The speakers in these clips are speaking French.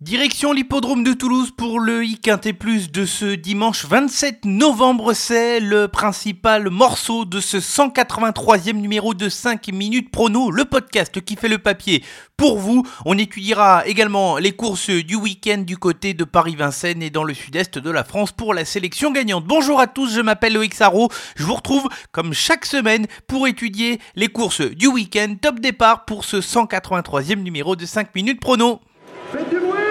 Direction l'hippodrome de Toulouse pour le IQT Plus de ce dimanche 27 novembre. C'est le principal morceau de ce 183e numéro de 5 minutes prono, le podcast qui fait le papier pour vous. On étudiera également les courses du week-end du côté de Paris-Vincennes et dans le sud-est de la France pour la sélection gagnante. Bonjour à tous, je m'appelle Loïc Sarro. Je vous retrouve comme chaque semaine pour étudier les courses du week-end. Top départ pour ce 183e numéro de 5 minutes prono. Faites du bruit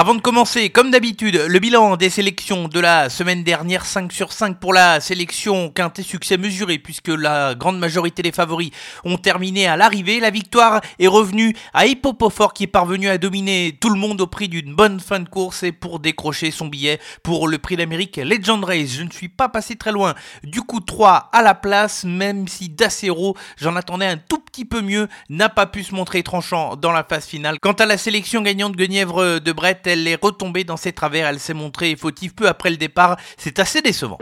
Avant de commencer, comme d'habitude, le bilan des sélections de la semaine dernière, 5 sur 5 pour la sélection quintet succès mesuré, puisque la grande majorité des favoris ont terminé à l'arrivée. La victoire est revenue à Hippopofort qui est parvenu à dominer tout le monde au prix d'une bonne fin de course et pour décrocher son billet pour le prix d'Amérique Legend Race. Je ne suis pas passé très loin du coup 3 à la place, même si Dacero, j'en attendais un tout petit peu mieux, n'a pas pu se montrer tranchant dans la phase finale. Quant à la sélection gagnante Guenièvre de Brett, elle est retombée dans ses travers, elle s'est montrée fautive peu après le départ, c'est assez décevant.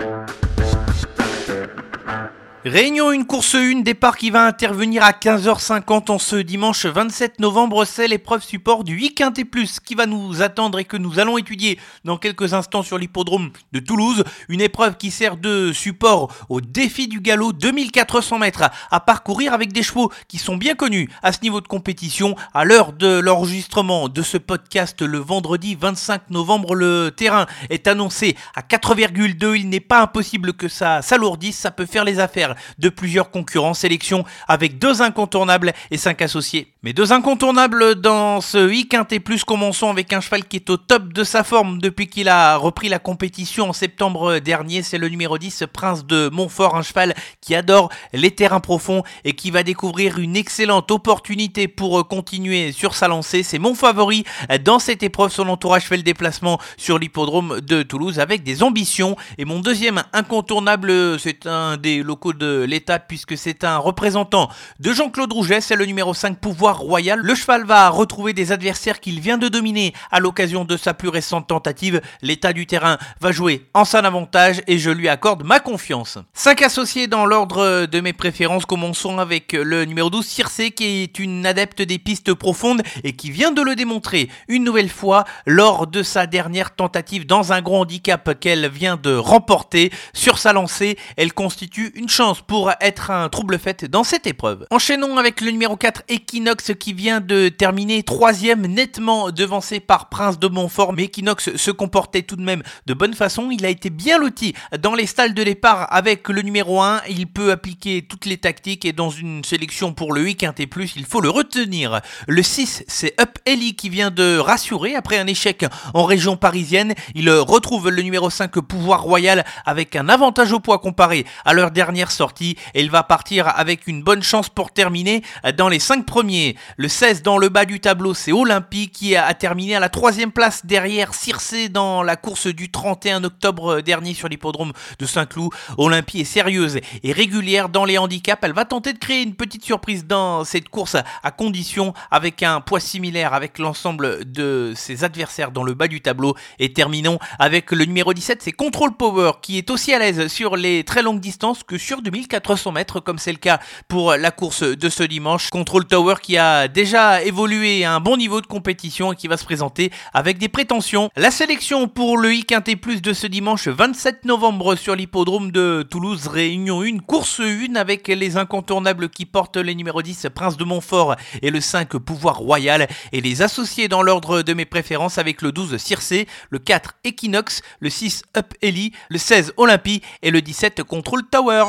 Réunion une course 1, départ qui va intervenir à 15h50 en ce dimanche 27 novembre, c'est l'épreuve support du 8 Quintet Plus qui va nous attendre et que nous allons étudier dans quelques instants sur l'hippodrome de Toulouse. Une épreuve qui sert de support au défi du galop 2400 mètres à parcourir avec des chevaux qui sont bien connus à ce niveau de compétition. À l'heure de l'enregistrement de ce podcast le vendredi 25 novembre, le terrain est annoncé à 4,2. Il n'est pas impossible que ça s'alourdisse, ça peut faire les affaires de plusieurs concurrents. Sélection avec deux incontournables et cinq associés. Mais deux incontournables dans ce week et plus. Commençons avec un cheval qui est au top de sa forme depuis qu'il a repris la compétition en septembre dernier. C'est le numéro 10, Prince de Montfort, un cheval qui adore les terrains profonds et qui va découvrir une excellente opportunité pour continuer sur sa lancée. C'est mon favori dans cette épreuve. Son entourage fait le déplacement sur l'hippodrome de Toulouse avec des ambitions. Et mon deuxième incontournable, c'est un des locaux de l'État puisque c'est un représentant de Jean-Claude Rouget, c'est le numéro 5 pouvoir royal. Le cheval va retrouver des adversaires qu'il vient de dominer à l'occasion de sa plus récente tentative. L'état du terrain va jouer en son avantage et je lui accorde ma confiance. 5 associés dans l'ordre de mes préférences, commençons avec le numéro 12 Circe qui est une adepte des pistes profondes et qui vient de le démontrer une nouvelle fois lors de sa dernière tentative dans un gros handicap qu'elle vient de remporter. Sur sa lancée, elle constitue une chance pour être un trouble fait dans cette épreuve. Enchaînons avec le numéro 4 Equinox qui vient de terminer troisième nettement devancé par Prince de Montfort mais Equinox se comportait tout de même de bonne façon. Il a été bien loti dans les stalles de départ avec le numéro 1. Il peut appliquer toutes les tactiques et dans une sélection pour le 8 et plus, il faut le retenir. Le 6 c'est Up Ellie qui vient de rassurer après un échec en région parisienne. Il retrouve le numéro 5 Pouvoir Royal avec un avantage au poids comparé à leur dernière sortie et il va partir avec une bonne chance pour terminer dans les 5 premiers. Le 16 dans le bas du tableau, c'est Olympique qui a terminé à la troisième place derrière Circé dans la course du 31 octobre dernier sur l'hippodrome de Saint-Cloud. Olympie est sérieuse et régulière dans les handicaps. Elle va tenter de créer une petite surprise dans cette course à condition avec un poids similaire avec l'ensemble de ses adversaires dans le bas du tableau. Et terminons avec le numéro 17, c'est Control Power qui est aussi à l'aise sur les très longues distances que sur 1400 mètres, comme c'est le cas pour la course de ce dimanche. Control Tower qui a déjà évolué à un bon niveau de compétition et qui va se présenter avec des prétentions. La sélection pour le IQT Plus de ce dimanche 27 novembre sur l'hippodrome de Toulouse, Réunion 1, course 1 avec les incontournables qui portent les numéros 10 Prince de Montfort et le 5 Pouvoir Royal et les associés dans l'ordre de mes préférences avec le 12 Circé, le 4 Equinox, le 6 Up Ellie, le 16 Olympie et le 17 Control Tower.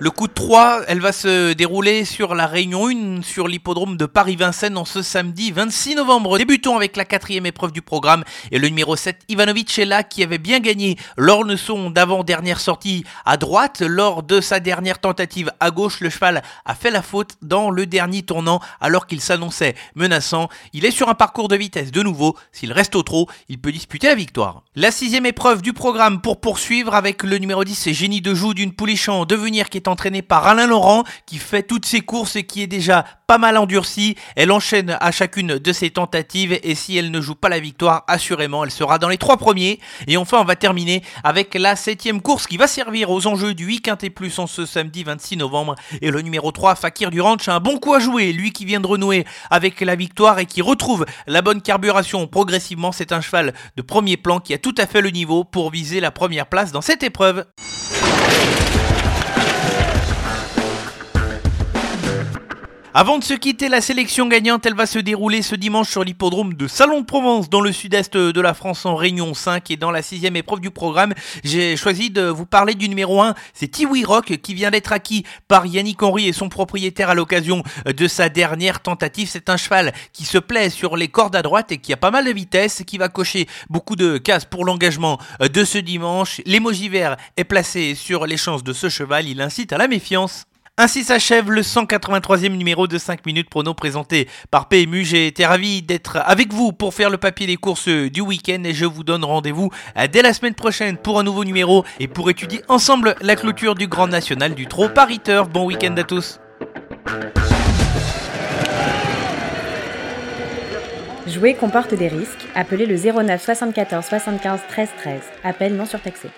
Le coup de 3, elle va se dérouler sur la Réunion 1 sur l'hippodrome de Paris-Vincennes en ce samedi 26 novembre. Débutons avec la quatrième épreuve du programme et le numéro 7 Ivanovic est là qui avait bien gagné son d'avant-dernière sortie à droite. Lors de sa dernière tentative à gauche, le cheval a fait la faute dans le dernier tournant alors qu'il s'annonçait menaçant. Il est sur un parcours de vitesse de nouveau. S'il reste au trot, il peut disputer la victoire. La sixième épreuve du programme pour poursuivre avec le numéro 10 Génie de Joue d'une pouliche en devenir qui est entraînée par Alain Laurent qui fait toutes ses courses et qui est déjà pas mal endurcie. Elle enchaîne à chacune de ses tentatives et si elle ne joue pas la victoire, assurément, elle sera dans les trois premiers. Et enfin, on va terminer avec la septième course qui va servir aux enjeux du 8 et plus en ce samedi 26 novembre. Et le numéro 3, Fakir du Ranch, a un bon coup à jouer. Lui qui vient de renouer avec la victoire et qui retrouve la bonne carburation progressivement. C'est un cheval de premier plan qui a tout à fait le niveau pour viser la première place dans cette épreuve. Avant de se quitter, la sélection gagnante, elle va se dérouler ce dimanche sur l'hippodrome de Salon de Provence dans le sud-est de la France en Réunion 5 et dans la sixième épreuve du programme, j'ai choisi de vous parler du numéro 1, c'est Tiwi Rock qui vient d'être acquis par Yannick Henry et son propriétaire à l'occasion de sa dernière tentative. C'est un cheval qui se plaît sur les cordes à droite et qui a pas mal de vitesse, qui va cocher beaucoup de cases pour l'engagement de ce dimanche. L'émoji vert est placé sur les chances de ce cheval, il incite à la méfiance. Ainsi s'achève le 183e numéro de 5 minutes prono présenté par PMU. J'ai été ravi d'être avec vous pour faire le papier des courses du week-end et je vous donne rendez-vous dès la semaine prochaine pour un nouveau numéro et pour étudier ensemble la clôture du Grand National du Trot Paris Turf. Bon week-end à tous. Jouer comporte des risques. Appelez le 09 74 75 13 13. Appel non surtaxé.